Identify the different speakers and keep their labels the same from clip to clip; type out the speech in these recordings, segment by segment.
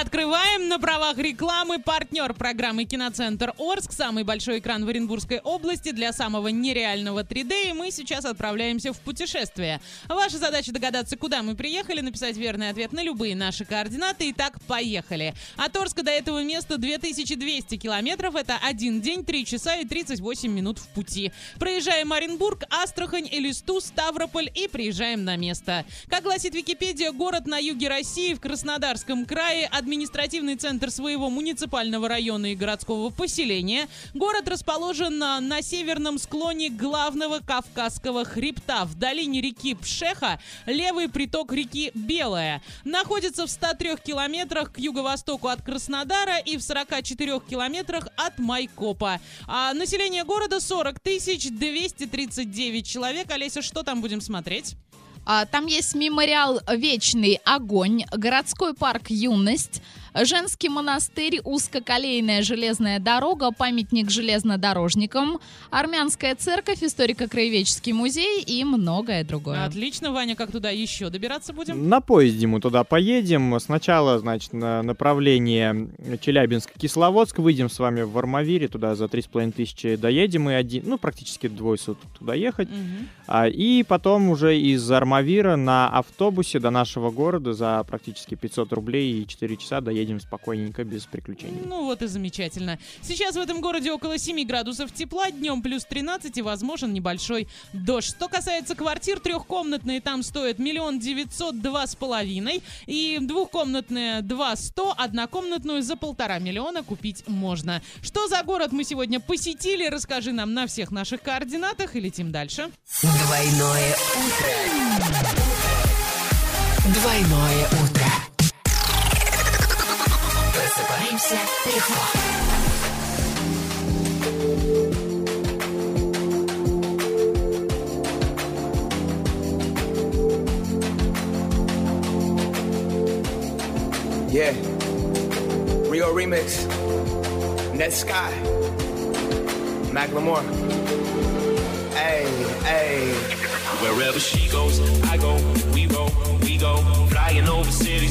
Speaker 1: открываем. На правах рекламы партнер программы «Киноцентр Орск». Самый большой экран в Оренбургской области для самого нереального 3D. И мы сейчас отправляемся в путешествие. Ваша задача догадаться, куда мы приехали, написать верный ответ на любые наши координаты. Итак, поехали. От Орска до этого места 2200 километров. Это один день, 3 часа и 38 минут в пути. Проезжаем Оренбург, Астрахань, Элисту, Ставрополь и приезжаем на место. Как гласит Википедия, город на юге России в Краснодарском крае, административный центр своего муниципального района и городского поселения. Город расположен на, на северном склоне главного Кавказского хребта. В долине реки Пшеха левый приток реки Белая. Находится в 103 километрах к юго-востоку от Краснодара и в 44 километрах от Майкопа. А население города 40 тысяч 239 человек. Олеся, что там будем смотреть?
Speaker 2: А, Там есть мемориал «Вечный огонь», городской парк «Юность», женский монастырь, узкоколейная железная дорога, памятник железнодорожникам, армянская церковь, историко-краеведческий музей и многое другое.
Speaker 1: Отлично, Ваня, как туда еще добираться будем?
Speaker 3: На поезде мы туда поедем. Сначала, значит, на направление Челябинск-Кисловодск. Выйдем с вами в Армавире, туда за 3,5 тысячи доедем и один, ну, практически двое суток туда ехать.
Speaker 1: Мгм.
Speaker 3: А, и потом уже из Армавира на автобусе до нашего города за практически 500 рублей и 4 часа доедем спокойненько, без приключений.
Speaker 1: Ну вот и замечательно. Сейчас в этом городе около 7 градусов тепла, днем плюс 13 и возможен небольшой дождь. Что касается квартир, трехкомнатные там стоят миллион девятьсот два с половиной и двухкомнатные два сто, однокомнатную за полтора миллиона купить можно. Что за город мы сегодня посетили, расскажи нам на всех наших координатах и летим дальше.
Speaker 4: Двойное утро. Двойное утро. Просыпаемся легко.
Speaker 5: Yeah. Rio Remix. Net Sky. Macklemore. Hey, hey.
Speaker 6: Wherever she goes, I go, we roll, we go.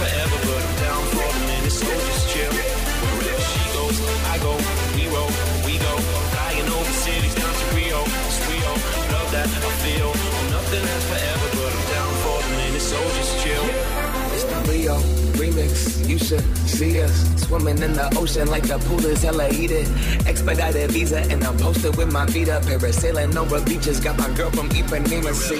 Speaker 6: Forever, but
Speaker 5: See us swimming in the ocean like the pool is hella heated. Expedited visa and I'm posted with my feet up. Parasailing over beaches. Got my girl from Ipanema. See,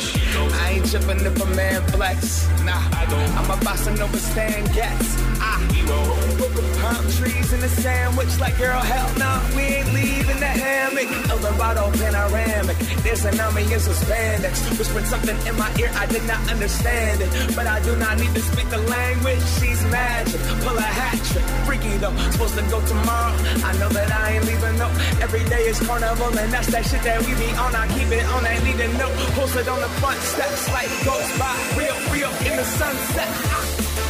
Speaker 5: I ain't tripping if a man flex. Nah, I don't. I'm a boss and overstand gets. Ah, palm trees in the sandwich. Like girl, hell no, hammock. Eldorado panoramic. There's an army in some spandex. Whispering something in my ear, I did not understand it. But I do not need to speak the language. She's magic, pull a hat trick. Freaky though, supposed to go tomorrow. I know that I ain't leaving though. Every day is carnival, and that's that shit that we be on. I keep it on, I need to know. Posted on the front steps, like goes by. Real, real in the sunset.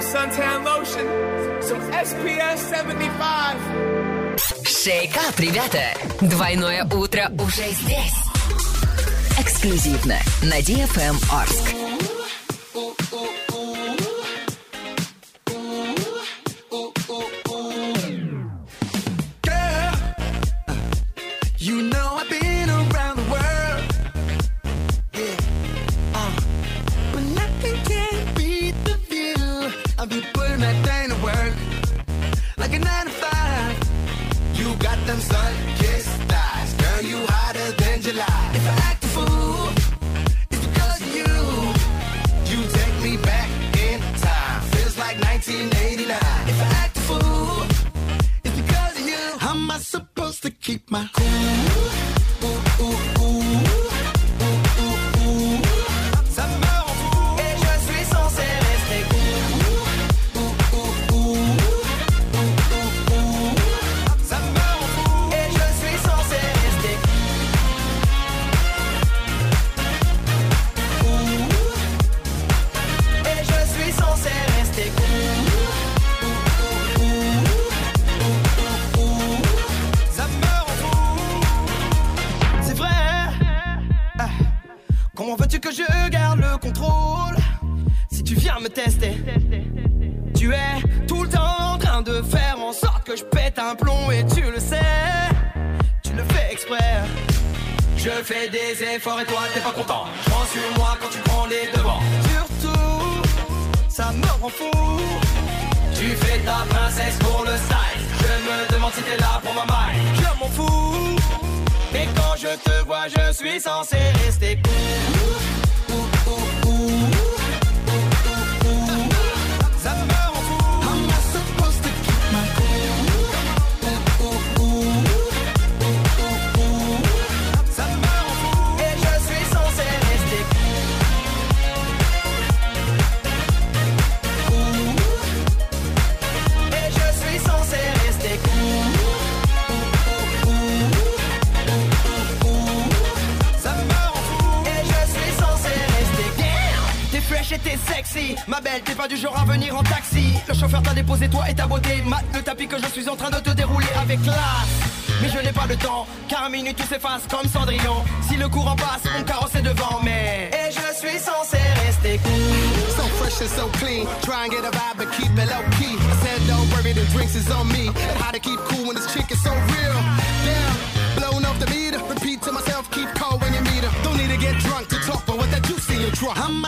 Speaker 7: Some suntan lotion, some SPF 75.
Speaker 4: Шейкап, ребята! Двойное утро уже здесь. Эксклюзивно на DFM Орск.
Speaker 7: Girl, got them sun kissed thighs. Girl, you hotter than July. If I act a fool, it's because of you. You take me back in time. Feels like 1989. If I act a fool, it's because of you. How am I supposed to keep my cool? Ooh, ooh, ooh, Comment veux-tu que je garde le contrôle si tu viens me tester Tu es tout le temps en train de faire en sorte que je pète un plomb et tu le sais. Tu le fais exprès. Je fais des efforts et toi t'es pas content. Prends sur moi quand tu prends les devants. Surtout, ça me rend fou. Tu fais ta princesse pour le style. Je me demande si t'es là pour ma maille. Je m'en fous. Et quand je te vois, je suis censé rester cool. Pas du genre à venir en taxi Le chauffeur t'a déposé toi et ta beauté Mate le tapis que je suis en train de te dérouler avec classe mais je n'ai pas le temps, car à minute tout s'efface comme Cendrillon. Si le courant passe, mon carrosse est devant, mais. Et je suis censé rester cool.
Speaker 8: So fresh and so clean. Try and get a vibe, but keep it low key. I said, don't worry, the drinks is on me. And how to keep cool when this chick is so real. Damn, blown off the meter. Repeat to myself, keep cold when you meet her. Don't need to get drunk to talk, but what that juice in your trunk. How am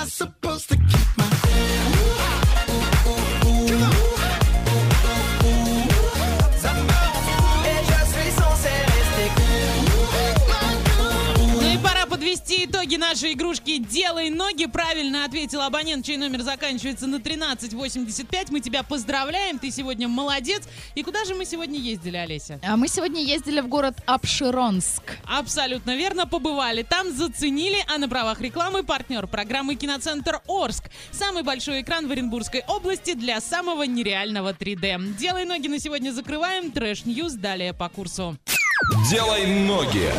Speaker 1: итоги нашей игрушки «Делай ноги». Правильно ответил абонент, чей номер заканчивается на 1385. Мы тебя поздравляем, ты сегодня молодец. И куда же мы сегодня ездили, Олеся?
Speaker 2: А Мы сегодня ездили в город Апшеронск.
Speaker 1: Абсолютно верно, побывали. Там заценили, а на правах рекламы партнер программы «Киноцентр Орск». Самый большой экран в Оренбургской области для самого нереального 3D. «Делай ноги» на сегодня закрываем. Trash News далее по курсу.
Speaker 9: Делай ноги.